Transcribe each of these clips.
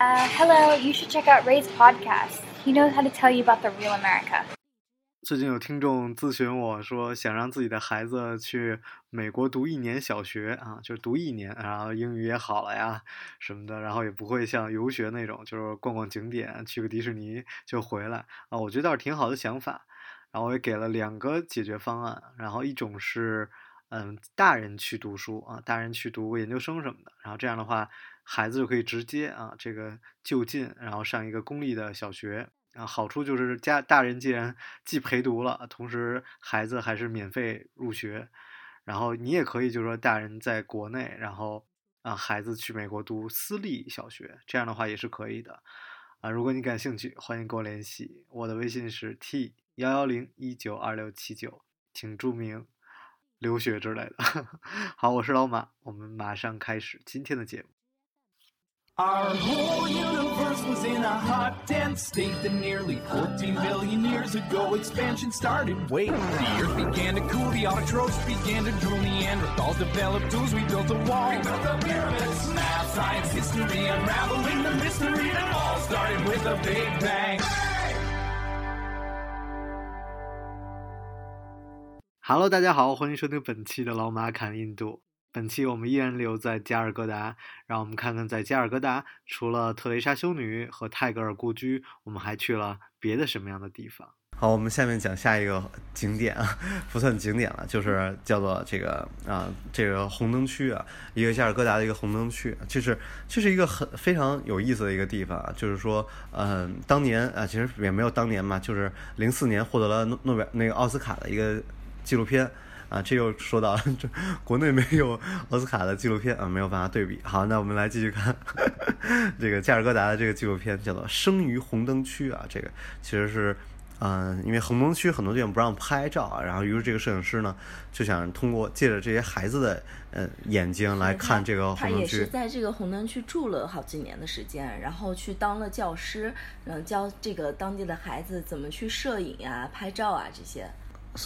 Uh, hello, you should check out Ray's podcast. He knows how to tell you about the real America. 最近有听众咨询我说，想让自己的孩子去美国读一年小学啊，就读一年，然后英语也好了呀什么的，然后也不会像游学那种，就是逛逛景点，去个迪士尼就回来啊。我觉得倒是挺好的想法。然后我也给了两个解决方案，然后一种是，嗯，大人去读书啊，大人去读研究生什么的，然后这样的话，孩子就可以直接啊，这个就近，然后上一个公立的小学。啊，好处就是家大人既然既陪读了，同时孩子还是免费入学，然后你也可以就是说大人在国内，然后啊孩子去美国读私立小学，这样的话也是可以的。啊，如果你感兴趣，欢迎跟我联系，我的微信是 t 幺幺零一九二六七九，请注明留学之类的。好，我是老马，我们马上开始今天的节目。Our whole universe was in a hot, dense state that nearly 14 billion years ago expansion started. Wait, the earth began to cool, the autotrophs began to drool, Neanderthals developed tools, we built a wall. We built the pyramids, math, science, history, unraveling the mystery that all started with a big bang. Hello，大家好，欢迎收听本期的老马侃印度。 本期我们依然留在加尔各答，让我们看看在加尔各答除了特蕾莎修女和泰戈尔故居，我们还去了别的什么样的地方？好，我们下面讲下一个景点啊，不算景点了，就是叫做这个啊，这个红灯区啊，一个加尔各答的一个红灯区，就是这是一个很非常有意思的一个地方啊，就是说，嗯，当年啊，其实也没有当年嘛，就是零四年获得了诺诺贝尔那个奥斯卡的一个纪录片。啊，这又说到了，这国内没有奥斯卡的纪录片啊，没有办法对比。好，那我们来继续看这个加尔各答的这个纪录片，叫做《生于红灯区》啊。这个其实是，嗯，因为红灯区很多地方不让拍照啊，然后于是这个摄影师呢就想通过借着这些孩子的呃眼睛来看这个红灯区。他也是在这个红灯区住了好几年的时间，然后去当了教师，嗯，教这个当地的孩子怎么去摄影呀、拍照啊这些。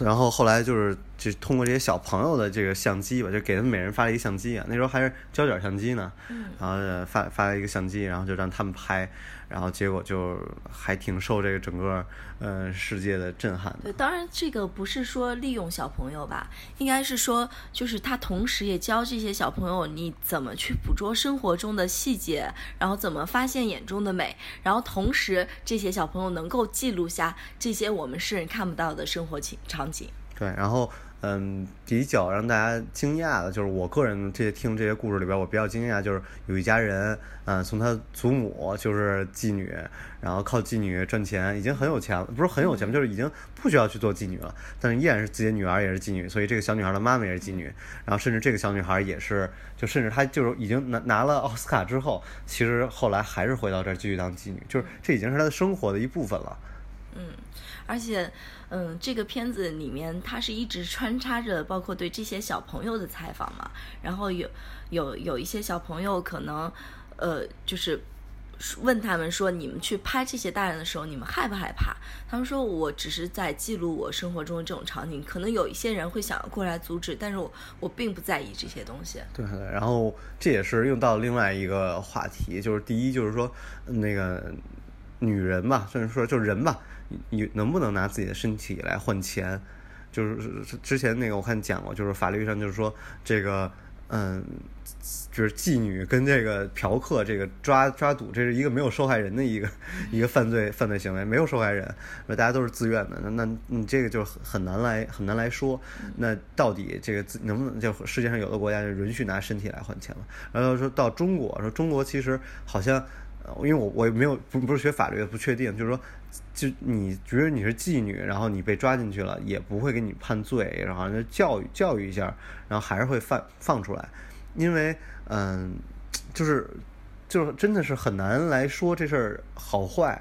然后后来就是就通过这些小朋友的这个相机吧，就给他们每人发了一个相机啊，那时候还是胶卷相机呢，然后发发了一个相机，然后就让他们拍。然后结果就还挺受这个整个呃世界的震撼的。对，当然这个不是说利用小朋友吧，应该是说就是他同时也教这些小朋友你怎么去捕捉生活中的细节，然后怎么发现眼中的美，然后同时这些小朋友能够记录下这些我们世人看不到的生活情场景。对，然后。嗯，比较让大家惊讶的，就是我个人这些听这些故事里边，我比较惊讶，就是有一家人，嗯，从他祖母就是妓女，然后靠妓女赚钱，已经很有钱了，不是很有钱就是已经不需要去做妓女了，但是依然是自己的女儿也是妓女，所以这个小女孩的妈妈也是妓女，然后甚至这个小女孩也是，就甚至她就是已经拿拿了奥斯卡之后，其实后来还是回到这儿继续当妓女，就是这已经是她的生活的一部分了。嗯，而且。嗯，这个片子里面，它是一直穿插着包括对这些小朋友的采访嘛。然后有有有一些小朋友可能，呃，就是问他们说：“你们去拍这些大人的时候，你们害不害怕？”他们说：“我只是在记录我生活中的这种场景。可能有一些人会想要过来阻止，但是我我并不在意这些东西。”对，然后这也是用到另外一个话题，就是第一就是说那个女人吧，甚至说就是人吧。你能不能拿自己的身体来换钱？就是之前那个我看讲过，就是法律上就是说这个，嗯，就是妓女跟这个嫖客这个抓抓赌，这是一个没有受害人的一个一个犯罪犯罪行为，没有受害人，那大家都是自愿的。那那你这个就很难来很难来说。那到底这个能不能就世界上有的国家就允许拿身体来换钱了？然后说到中国，说中国其实好像，因为我我也没有不不是学法律的，不确定，就是说。就你觉得你是妓女，然后你被抓进去了，也不会给你判罪，然后就教育教育一下，然后还是会放放出来，因为嗯，就是就是真的是很难来说这事儿好坏，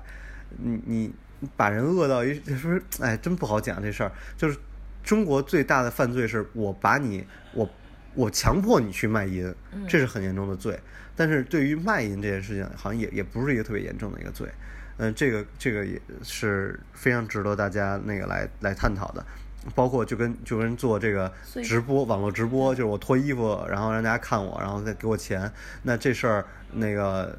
你你把人饿到一就 是哎，真不好讲这事儿。就是中国最大的犯罪是我把你我我强迫你去卖淫，这是很严重的罪。但是对于卖淫这件事情，好像也也不是一个特别严重的一个罪。嗯，这个这个也是非常值得大家那个来来探讨的，包括就跟就跟做这个直播网络直播，就是我脱衣服，然后让大家看我，然后再给我钱，那这事儿那个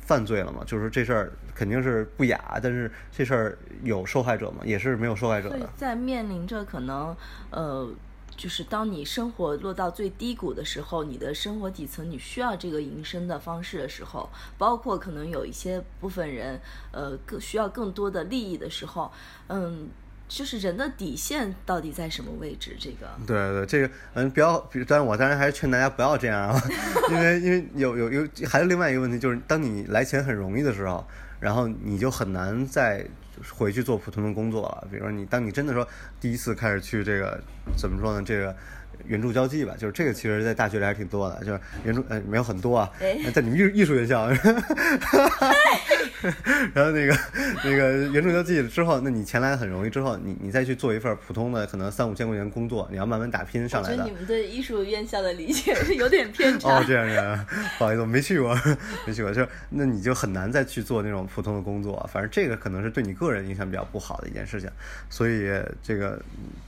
犯罪了嘛，就是这事儿肯定是不雅，但是这事儿有受害者吗？也是没有受害者的。在面临着可能呃。就是当你生活落到最低谷的时候，你的生活底层你需要这个营生的方式的时候，包括可能有一些部分人，呃，更需要更多的利益的时候，嗯，就是人的底线到底在什么位置？这个，对对，这个，嗯，不要，但是我当然还是劝大家不要这样啊，因为因为有有有还有另外一个问题，就是当你来钱很容易的时候，然后你就很难再。回去做普通的工作了，比如说你，当你真的说第一次开始去这个，怎么说呢？这个。援助交际吧，就是这个，其实，在大学里还挺多的，就是援助，呃，没有很多啊，在你们艺艺术院校，然后那个那个原助交际之后，那你钱来的很容易，之后你你再去做一份普通的，可能三五千块钱工作，你要慢慢打拼上来的。你们对艺术院校的理解是有点偏差。哦，这样这样，不好意思，我没去过，没去过，就是那你就很难再去做那种普通的工作，反正这个可能是对你个人影响比较不好的一件事情，所以这个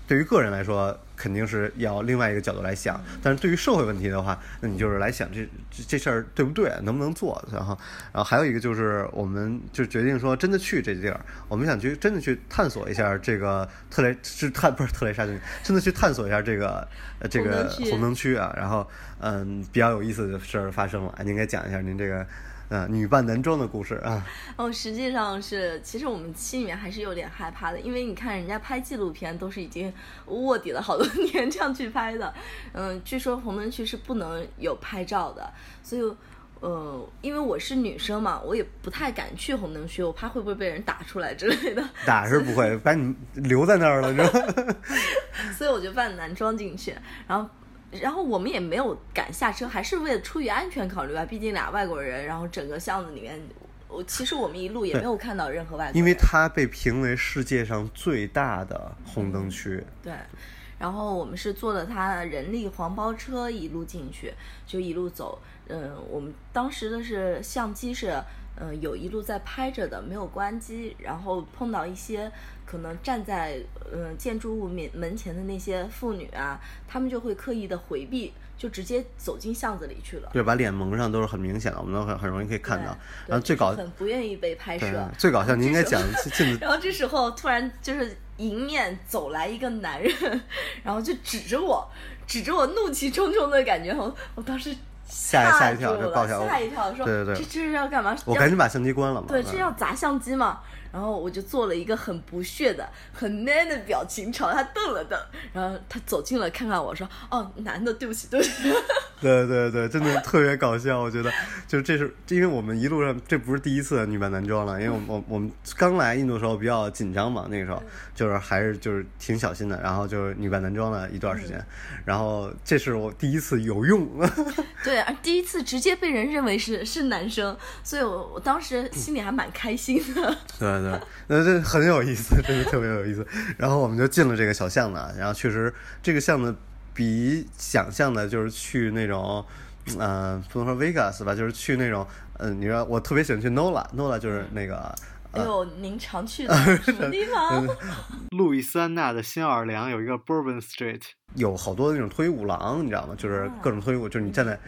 对于个人来说。肯定是要另外一个角度来想，但是对于社会问题的话，那你就是来想这这事儿对不对，能不能做？然后，然后还有一个就是，我们就决定说真的去这地儿，我们想去真的去探索一下这个特雷是探不是特雷莎郡，真的去探索一下这个这个红灯区啊。然后，嗯，比较有意思的事儿发生了，您应该讲一下您这个。嗯，女扮男装的故事啊！哦，实际上是，其实我们心里面还是有点害怕的，因为你看人家拍纪录片都是已经卧底了好多年这样去拍的。嗯，据说红灯区是不能有拍照的，所以，呃，因为我是女生嘛，我也不太敢去红灯区，我怕会不会被人打出来之类的。打是不会，把你留在那儿了，知道吗？所以我就扮男装进去，然后。然后我们也没有敢下车，还是为了出于安全考虑吧，毕竟俩外国人。然后整个巷子里面，我其实我们一路也没有看到任何外国人。因为它被评为世界上最大的红灯区。对，然后我们是坐了他人力黄包车一路进去，就一路走。嗯，我们当时的是相机是。嗯，有一路在拍着的，没有关机，然后碰到一些可能站在嗯建筑物面门前的那些妇女啊，他们就会刻意的回避，就直接走进巷子里去了。对，把脸蒙上都是很明显的，我们都很很容易可以看到。然后最搞很不愿意被拍摄。最搞笑，你应该讲进。然后这时候突然就是迎面走来一个男人，然后就指着我，指着我怒气冲冲的感觉，我我当时。吓吓一跳，就爆笑，吓一跳，说对对对，这这是要干嘛？我赶紧把相机关了嘛。对，这要砸相机嘛。然后我就做了一个很不屑的、很 man 的表情，朝他瞪了瞪。然后他走近了，看看我说：“哦，男的，对不起，对不起。” 对对对，真的 特别搞笑。我觉得，就是这是因为我们一路上这不是第一次女扮男装了，因为我我我们刚来印度的时候比较紧张嘛，那个时候就是还是就是挺小心的，然后就是女扮男装了一段时间。然后这是我第一次有用。对，第一次直接被人认为是是男生，所以我我当时心里还蛮开心的。对。对，那这很有意思，真的特别有意思。然后我们就进了这个小巷子，然后确实这个巷子比想象的，就是去那种，嗯，不能说 Vegas 吧，就是去那种，嗯，你说我特别喜欢去 Nola，Nola 就是那个。哎呦，您常去的 什么地方？路易斯安那的新奥尔良有一个 Bourbon Street，有好多那种脱衣舞廊，你知道吗？就是各种脱衣舞，就是你站在，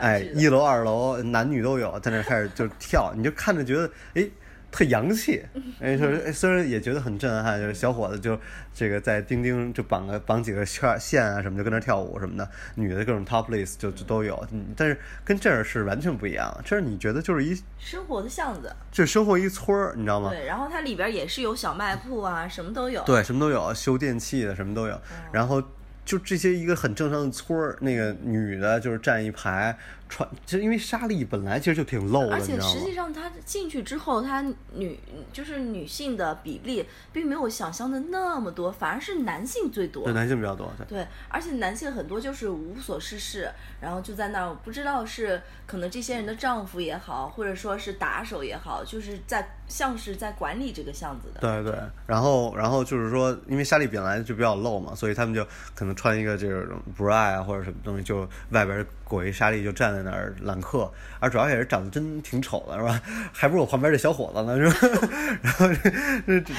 哎，一楼、二楼，男女都有，在那开始就跳，你就看着觉得，哎。特洋气，哎，说虽然也觉得很震撼，就是小伙子就这个在钉钉就绑个绑几个圈线啊什么，就跟那跳舞什么的，女的各种 topless 就就都有，但是跟这儿是完全不一样。这儿你觉得就是一生活的巷子，就生活一村儿，你知道吗？对，然后它里边也是有小卖铺啊，什么都有。对，什么都有，修电器的什么都有。然后就这些一个很正常的村儿，那个女的就是站一排。穿，就因为沙莉本来其实就挺露的，而且实际上她进去之后，她女就是女性的比例并没有想象的那么多，反而是男性最多。对，男性比较多。对，而且男性很多就是无所事事，然后就在那儿，不知道是可能这些人的丈夫也好，或者说是打手也好，就是在像是在管理这个巷子的。对对，然后然后就是说，因为沙莉本来就比较露嘛，所以他们就可能穿一个这种 bra 啊或者什么东西，就外边裹一沙莉就站。在那儿揽客，而主要也是长得真挺丑的，是吧？还不如我旁边这小伙子呢，是吧？然后，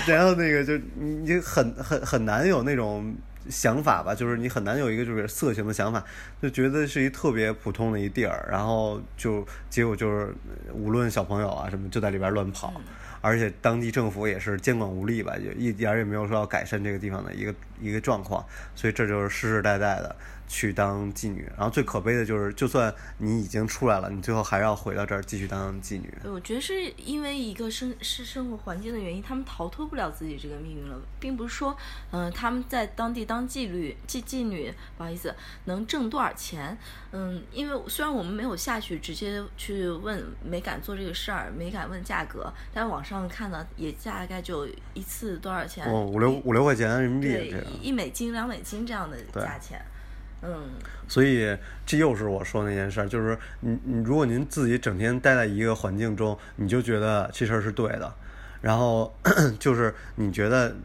然后那个就你很很很难有那种想法吧，就是你很难有一个就是色情的想法，就觉得是一特别普通的一地儿，然后就结果就是无论小朋友啊什么就在里边乱跑，而且当地政府也是监管无力吧，就一点儿也没有说要改善这个地方的一个一个状况，所以这就是世世代代的。去当妓女，然后最可悲的就是，就算你已经出来了，你最后还要回到这儿继续当妓女。我觉得是因为一个生是生活环境的原因，他们逃脱不了自己这个命运了，并不是说，嗯，他们在当地当妓女妓妓女，不好意思，能挣多少钱？嗯，因为虽然我们没有下去直接去问，没敢做这个事儿，没敢问价格，但网上看呢，也大概就一次多少钱？哦，五六五六块钱人民币，对，一美金两美金这样的价钱。嗯，所以这又是我说那件事儿，就是你你如果您自己整天待在一个环境中，你就觉得这事儿是对的，然后 就是你觉得，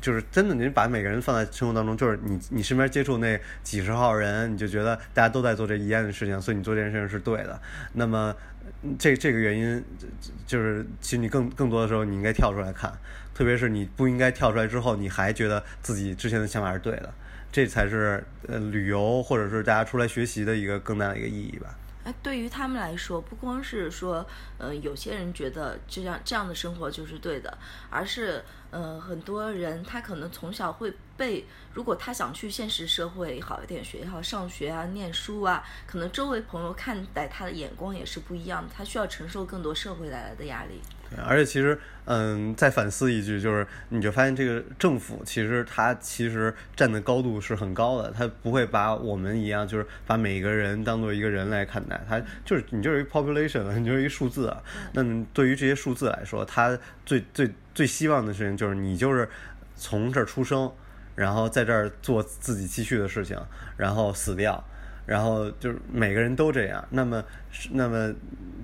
就是真的，您把每个人放在生活当中，就是你你身边接触那几十号人，你就觉得大家都在做这一样的事情，所以你做这件事情是对的。那么这这个原因就是，其实你更更多的时候，你应该跳出来看，特别是你不应该跳出来之后，你还觉得自己之前的想法是对的。这才是呃旅游或者是大家出来学习的一个更大的一个意义吧。哎，对于他们来说，不光是说，呃，有些人觉得这样这样的生活就是对的，而是呃很多人他可能从小会被，如果他想去现实社会好一点学校上学啊、念书啊，可能周围朋友看待他的眼光也是不一样的，他需要承受更多社会带来的压力。而且其实，嗯，再反思一句，就是你就发现这个政府其实它其实站的高度是很高的，它不会把我们一样，就是把每个人当做一个人来看待，它就是你就是一 population，你就是一数字啊。那对于这些数字来说，它最最最希望的事情就是你就是从这儿出生，然后在这儿做自己继续的事情，然后死掉。然后就是每个人都这样，那么，那么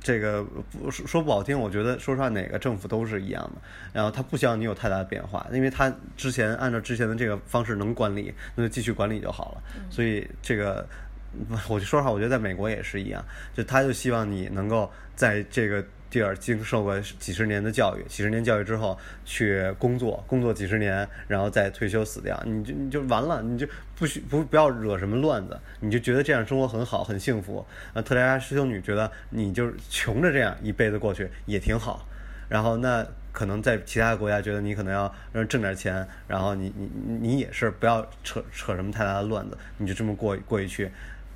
这个不说不好听，我觉得说实话，哪个政府都是一样的。然后他不希望你有太大的变化，因为他之前按照之前的这个方式能管理，那就继续管理就好了。所以这个，我就说实话，我觉得在美国也是一样，就他就希望你能够在这个。地儿经受过几十年的教育，几十年教育之后去工作，工作几十年，然后再退休死掉，你就你就完了，你就不许不不要惹什么乱子，你就觉得这样生活很好，很幸福。啊，特蕾莎师兄女觉得你就是穷着这样一辈子过去也挺好。然后那可能在其他国家觉得你可能要挣点钱，然后你你你也是不要扯扯什么太大的乱子，你就这么过过去。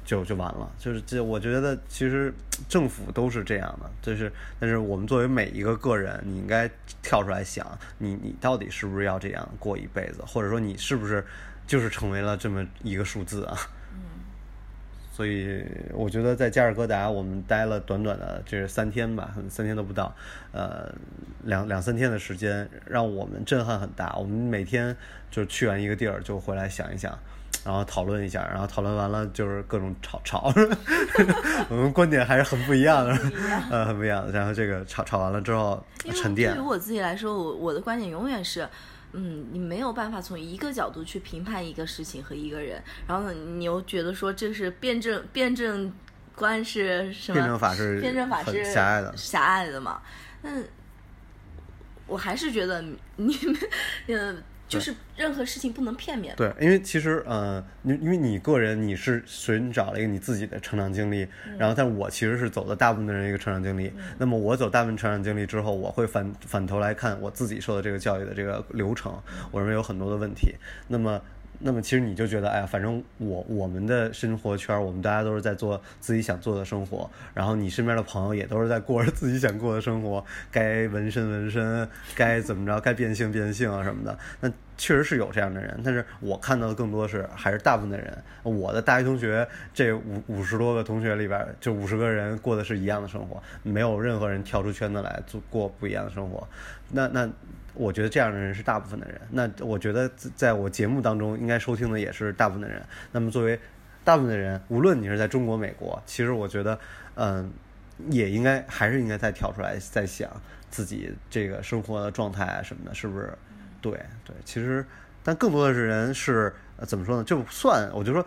就就完了，就是这，我觉得其实政府都是这样的，就是，但是我们作为每一个个人，你应该跳出来想，你你到底是不是要这样过一辈子，或者说你是不是就是成为了这么一个数字啊？嗯。所以我觉得在加尔各答我们待了短短的这三天吧，三天都不到，呃，两两三天的时间，让我们震撼很大。我们每天就去完一个地儿就回来想一想。然后讨论一下，然后讨论完了就是各种吵吵，我们观点还是很不一样的，呃，很不一样的。然后这个吵吵完了之后沉淀。对于我自己来说，我我的观点永远是，嗯，你没有办法从一个角度去评判一个事情和一个人，然后你又觉得说这是辩证辩证观是什么？辩证法是辩证法是狭隘的，狭隘的嘛？那我还是觉得你 们，呃。就是任何事情不能片面。对，因为其实，呃，因因为你个人你是寻找了一个你自己的成长经历，然后，但我其实是走的大部分的人一个成长经历。那么，我走大部分成长经历之后，我会反反头来看我自己受的这个教育的这个流程，我认为有很多的问题。那么。那么其实你就觉得，哎呀，反正我我们的生活圈，我们大家都是在做自己想做的生活，然后你身边的朋友也都是在过着自己想过的生活，该纹身纹身，该怎么着，该变性变性啊什么的。那确实是有这样的人，但是我看到的更多是还是大部分的人。我的大学同学这五五十多个同学里边，就五十个人过的是一样的生活，没有任何人跳出圈子来做过不一样的生活。那那。我觉得这样的人是大部分的人。那我觉得在我节目当中应该收听的也是大部分的人。那么作为大部分的人，无论你是在中国、美国，其实我觉得，嗯，也应该还是应该再跳出来，再想自己这个生活的状态啊什么的，是不是？对对，其实，但更多的是人是怎么说呢？就算我就说，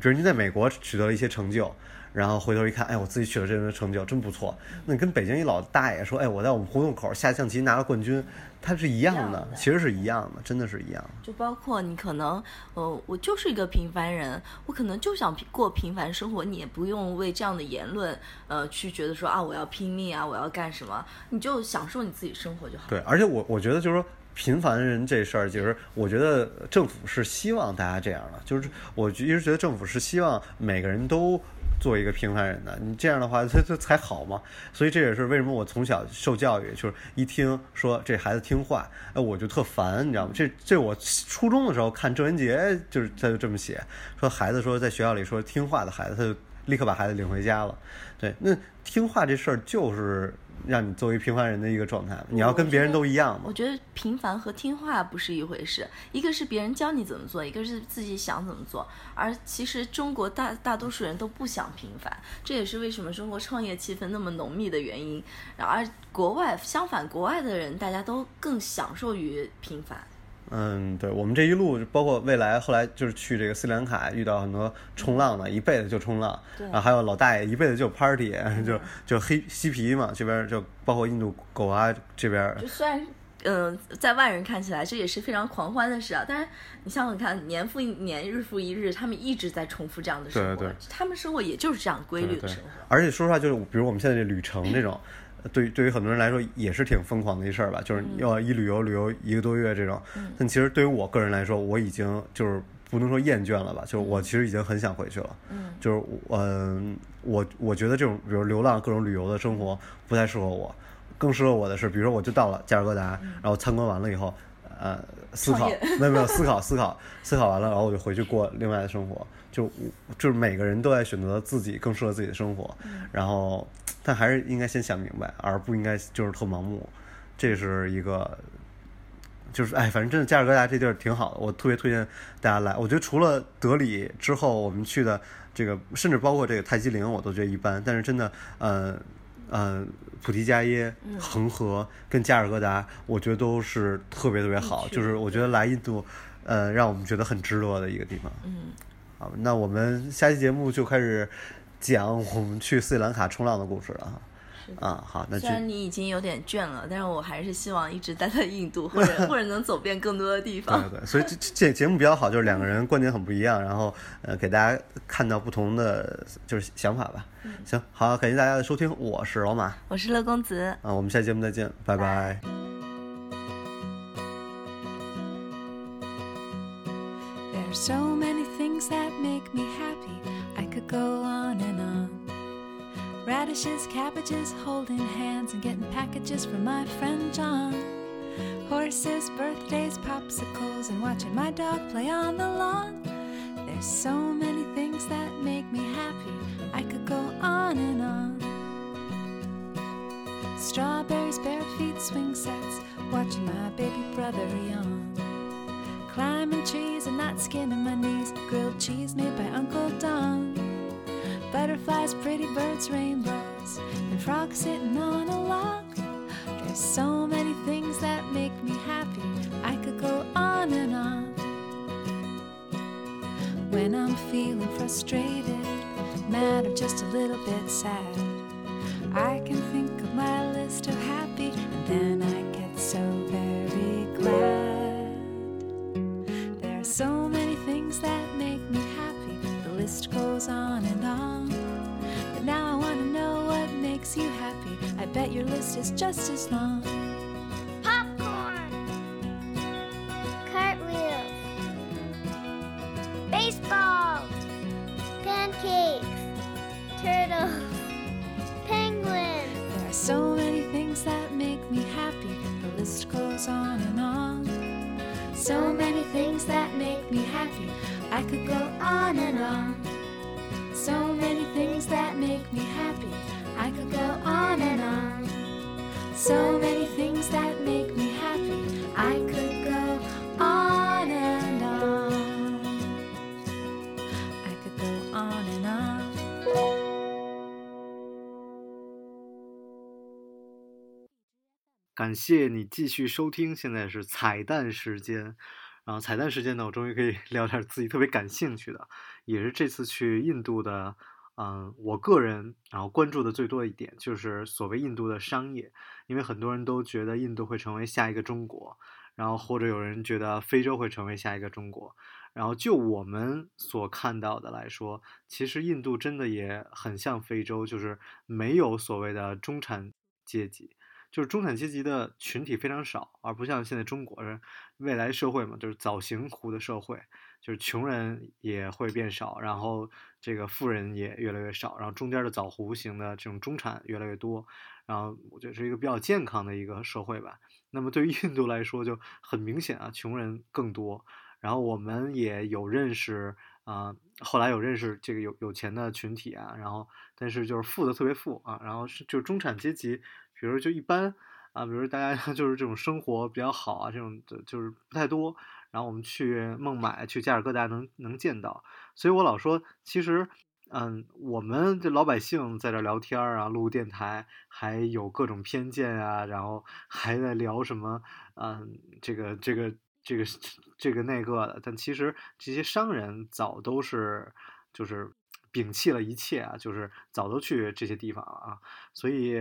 比如你在美国取得了一些成就。然后回头一看，哎，我自己取得这样的成就真不错。那你跟北京一老大爷说，哎，我在我们胡同口下象棋拿了冠军，他是一样的样的，其实是一样的，真的是一样的。就包括你可能，呃，我就是一个平凡人，我可能就想过平凡生活，你也不用为这样的言论，呃，去觉得说啊，我要拼命啊，我要干什么，你就享受你自己生活就好。对，而且我我觉得就是说。平凡人这事儿，就是我觉得政府是希望大家这样的，就是我一直觉得政府是希望每个人都做一个平凡人的，你这样的话，他他才好嘛。所以这也是为什么我从小受教育，就是一听说这孩子听话，哎，我就特烦，你知道吗？这这我初中的时候看郑渊洁，就是他就这么写，说孩子说在学校里说听话的孩子，他就立刻把孩子领回家了。对，那听话这事儿就是。让你作为平凡人的一个状态，你要跟别人都一样吗。我觉得平凡和听话不是一回事，一个是别人教你怎么做，一个是自己想怎么做。而其实中国大大多数人都不想平凡，这也是为什么中国创业气氛那么浓密的原因。而国外相反，国外的人大家都更享受于平凡。嗯，对我们这一路，包括未来后来就是去这个斯里兰卡，遇到很多冲浪的，一辈子就冲浪，然后还有老大爷一辈子就 party，就就黑嬉皮嘛，这边就包括印度狗啊这边。就虽然嗯、呃，在外人看起来这也是非常狂欢的事啊，但是你想想看，年复一年，日复一日，他们一直在重复这样的生活，对对他们生活也就是这样规律的生活。而且说实话，就是比如我们现在这旅程这种。对，对于很多人来说也是挺疯狂的一事儿吧，就是要一旅游旅游一个多月这种。但其实对于我个人来说，我已经就是不能说厌倦了吧，就是我其实已经很想回去了。嗯，就是嗯，我我觉得这种比如流浪各种旅游的生活不太适合我，更适合我的是，比如说我就到了加尔各答，然后参观完了以后，呃，思考，没有没有思考思考思考完了，然后我就回去过另外的生活。就就是每个人都在选择自己更适合自己的生活，然后。但还是应该先想明白，而不应该就是特盲目。这是一个，就是哎，反正真的加尔各答这地儿挺好的，我特别推荐大家来。我觉得除了德里之后，我们去的这个，甚至包括这个泰姬陵，我都觉得一般。但是真的，呃呃，普提加耶、恒河跟加尔各答，我觉得都是特别特别好。就是我觉得来印度，呃，让我们觉得很值得的一个地方。嗯，好，那我们下期节目就开始。讲我们去斯里兰卡冲浪的故事了哈，啊好，那虽然你已经有点倦了，但是我还是希望一直待在印度，或者 或者能走遍更多的地方。对对，所以这这节目比较好，就是两个人观点很不一样，然后呃给大家看到不同的就是想法吧。嗯、行，好，感谢大家的收听，我是老马，我是乐公子，啊，我们下期节目再见，拜拜。So many things that make me happy. I could go on. Radishes, cabbages, holding hands and getting packages from my friend John. Horses, birthdays, popsicles, and watching my dog play on the lawn. There's so many things that make me happy. I could go on and on. Strawberries, bare feet, swing sets, watching my baby brother yawn. Climbing trees and not skinning my knees. Grilled cheese made by Uncle Don. Butterflies, pretty birds, rainbows, and frogs sitting on a log. There's so many things that make me happy. I could go on and on. When I'm feeling frustrated, mad, or just a little bit sad, I can bet your list is just as long. Popcorn. Cartwheels. Baseball. Pancakes. Turtles. Penguins. There are so many things that make me happy. The list goes on and on. So many things that make me happy. I could go on and on. So many things that make me happy. Could go on and on. So many things that make me happy. I could go on and on. I could go on and on. 感谢你继续收听，现在是彩蛋时间。然后彩蛋时间呢，我终于可以聊点自己特别感兴趣的，也是这次去印度的、嗯，我个人然后关注的最多一点就是所谓印度的商业，因为很多人都觉得印度会成为下一个中国，然后或者有人觉得非洲会成为下一个中国。然后就我们所看到的来说，其实印度真的也很像非洲，就是没有所谓的中产阶级，就是中产阶级的群体非常少，而不像现在中国是未来社会嘛，就是早型湖的社会，就是穷人也会变少，然后这个富人也越来越少，然后中间的枣弧形的这种中产越来越多，然后我觉得是一个比较健康的一个社会吧。那么对于印度来说就很明显啊，穷人更多。然后我们也有认识啊、后来有认识这个有有钱的群体啊，然后但是就是富的特别富啊，然后是就中产阶级，比如就一般啊，比如大家 就是这种生活比较好啊，这种的就是不太多。然后我们去孟买、去加尔各答能能见到，所以我老说，其实，嗯，我们这老百姓在这聊天儿啊，录电台，还有各种偏见啊，然后还在聊什么，嗯，这个这个这个这个那个的，但其实这些商人早都是就是摒弃了一切啊，就是早都去这些地方了啊，所以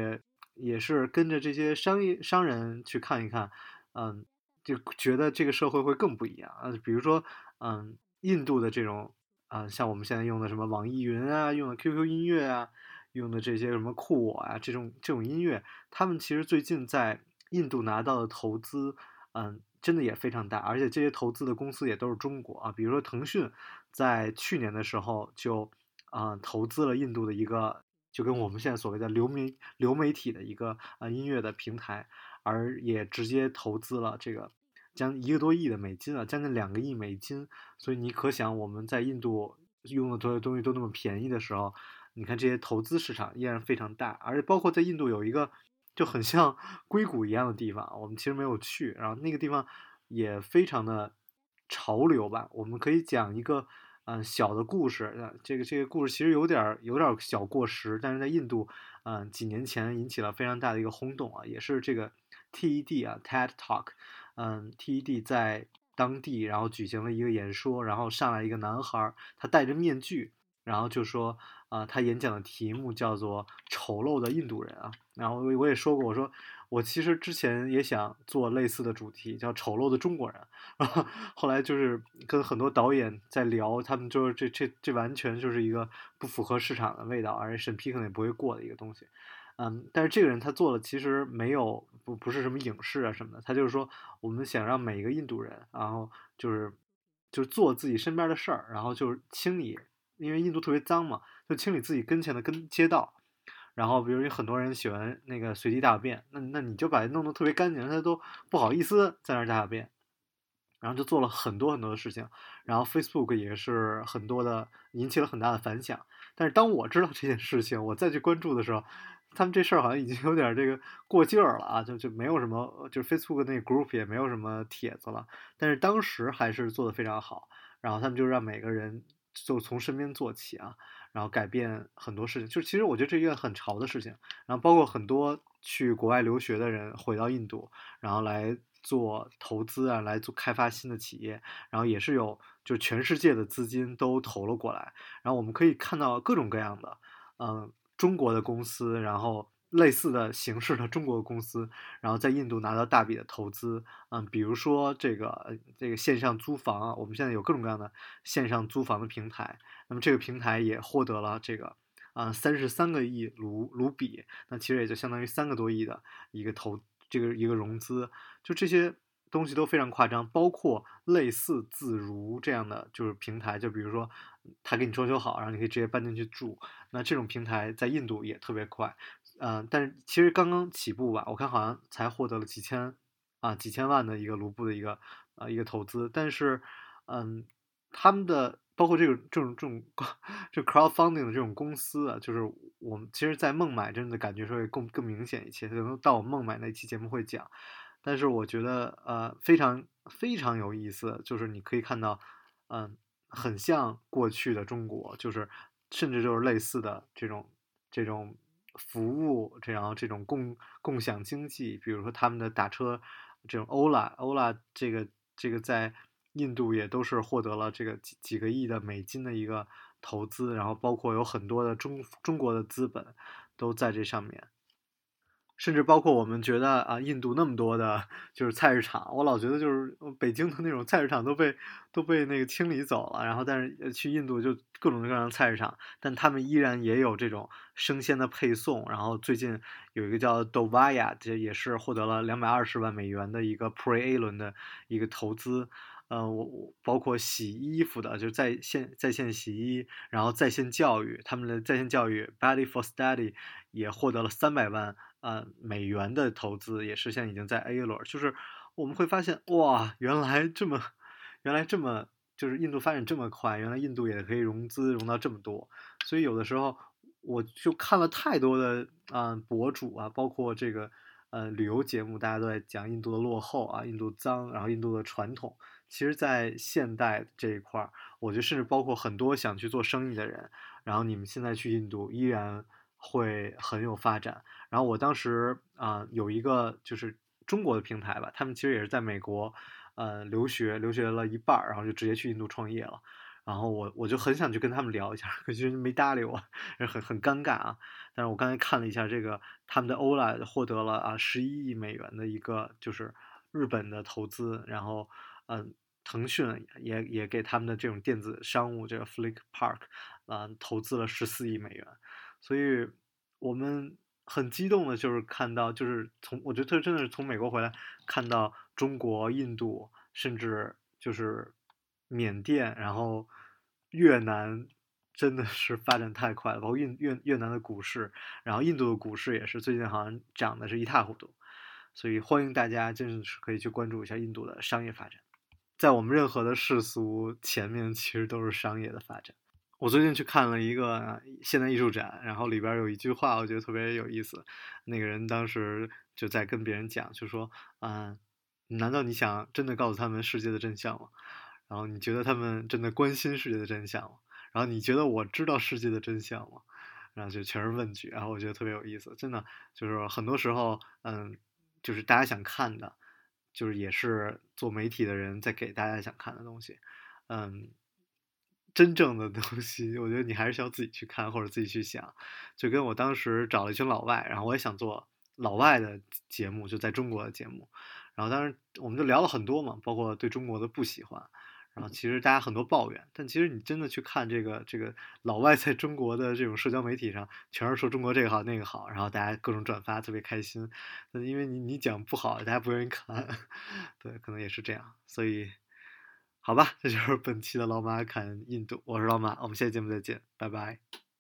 也是跟着这些商业商人去看一看，嗯。就觉得这个社会会更不一样啊，比如说，嗯，印度的这种啊，像我们现在用的什么网易云啊，用的 QQ 音乐啊，用的这些什么酷我啊，这种这种音乐，他们其实最近在印度拿到的投资，嗯，真的也非常大，而且这些投资的公司也都是中国啊，比如说腾讯，在去年的时候就啊投资了印度的一个，就跟我们现在所谓的流媒流媒体的一个啊音乐的平台。而也直接投资了这个将一个多亿的美金啊，将近两个亿美金。所以你可想，我们在印度用的所有东西都那么便宜的时候，你看这些投资市场依然非常大。而且包括在印度有一个就很像 硅谷一样的地方，我们其实没有去，然后那个地方也非常的潮流吧。我们可以讲一个嗯小的故事，这个这个故事其实有点有点小过时，但是在印度嗯几年前引起了非常大的一个轰动啊，也是这个。TED 啊，TED Talk，嗯，TED 在当地然后举行了一个演说，然后上来一个男孩，他戴着面具，然后就说啊，他演讲的题目叫做“丑陋的印度人”啊，然后我也说过，我说我其实之前也想做类似的主题，叫“丑陋的中国人”，然后来就是跟很多导演在聊，他们就是这这这完全就是一个不符合市场的味道，而且审批可能也不会过的一个东西。嗯，但是这个人他做了其实没有不不是什么影视啊什么的，他就是说我们想让每一个印度人，然后就是就是做自己身边的事儿，然后就是清理，因为印度特别脏嘛，就清理自己跟前的跟街道，然后比如有很多人喜欢那个随地大便，那那你就把它弄得特别干净，他都不好意思在那大大便，然后就做了很多很多的事情，然后 Facebook 也是很多的引起了很大的反响，但是当我知道这件事情，我再去关注的时候。他们这事儿好像已经有点这个过劲儿了啊，就就没有什么，就 Facebook 那 group 也没有什么帖子了。但是当时还是做的非常好，然后他们就让每个人就从身边做起啊，然后改变很多事情。就其实我觉得这一件很潮的事情。然后包括很多去国外留学的人回到印度，然后来做投资啊，来做开发新的企业，然后也是有就全世界的资金都投了过来。然后我们可以看到各种各样的，嗯。中国的公司，然后类似的形式的中国公司，然后在印度拿到大笔的投资，嗯，比如说这个这个线上租房啊，我们现在有各种各样的线上租房的平台，那么这个平台也获得了这个啊三十三个亿卢卢比，那其实也就相当于三个多亿的一个投这个一个融资，就这些。东西都非常夸张，包括类似自如这样的就是平台，就比如说他给你装修好，然后你可以直接搬进去住。那这种平台在印度也特别快，嗯，但是其实刚刚起步吧，我看好像才获得了几千啊几千万的一个卢布的一个啊一个投资。但是，嗯，他们的包括这个这种这种这 crowdfunding 的这种公司啊，就是我们其实，在孟买真的感觉会更更明显一些，可能到我孟买那期节目会讲。但是我觉得呃非常非常有意思，就是你可以看到，嗯，很像过去的中国，就是甚至就是类似的这种这种服务，这样这种共共享经济，比如说他们的打车这种欧拉，欧拉这个这个在印度也都是获得了这个几几个亿的美金的一个投资，然后包括有很多的中中国的资本都在这上面。甚至包括我们觉得啊，印度那么多的，就是菜市场，我老觉得就是北京的那种菜市场都被都被那个清理走了，然后但是去印度就各种各样的菜市场，但他们依然也有这种生鲜的配送。然后最近有一个叫 Dovaya，这也是获得了两百二十万美元的一个 Pre A 轮的一个投资。呃，我我包括洗衣服的，就是在线在线洗衣，然后在线教育，他们的在线教育 Body for Study 也获得了三百万呃美元的投资，也是现在已经在 A 轮。就是我们会发现，哇，原来这么，原来这么，就是印度发展这么快，原来印度也可以融资融到这么多。所以有的时候我就看了太多的啊博主啊，包括这个呃旅游节目，大家都在讲印度的落后啊，印度脏，然后印度的传统。其实，在现代这一块儿，我觉得甚至包括很多想去做生意的人，然后你们现在去印度依然会很有发展。然后我当时啊有一个就是中国的平台吧，他们其实也是在美国呃留学，留学了一半，然后就直接去印度创业了。然后我我就很想去跟他们聊一下，可是没搭理我，很很尴尬啊。但是我刚才看了一下这个他们的 Ola 获得了啊十一亿美元的一个就是日本的投资，然后嗯。腾讯也也给他们的这种电子商务这个 Flick Park 啊投资了十四亿美元，所以我们很激动的就是看到，就是从我觉得他真的是从美国回来，看到中国、印度，甚至就是缅甸，然后越南真的是发展太快了，包括越越越南的股市，然后印度的股市也是最近好像涨的是一塌糊涂，所以欢迎大家真的是可以去关注一下印度的商业发展。在我们任何的世俗前面，其实都是商业的发展。我最近去看了一个现代艺术展，然后里边有一句话，我觉得特别有意思。那个人当时就在跟别人讲，就说：“嗯，难道你想真的告诉他们世界的真相吗？然后你觉得他们真的关心世界的真相吗？然后你觉得我知道世界的真相吗？”然后就全是问句，然后我觉得特别有意思。真的就是很多时候，嗯，就是大家想看的。就是也是做媒体的人在给大家想看的东西，嗯，真正的东西，我觉得你还是需要自己去看或者自己去想。就跟我当时找了一群老外，然后我也想做老外的节目，就在中国的节目，然后当时我们就聊了很多嘛，包括对中国的不喜欢。然后其实大家很多抱怨，但其实你真的去看这个这个老外在中国的这种社交媒体上，全是说中国这个好那个好，然后大家各种转发，特别开心。因为你你讲不好，大家不愿意看，对，可能也是这样。所以，好吧，这就是本期的老马侃印度，我是老马，我们下期节目再见，拜拜。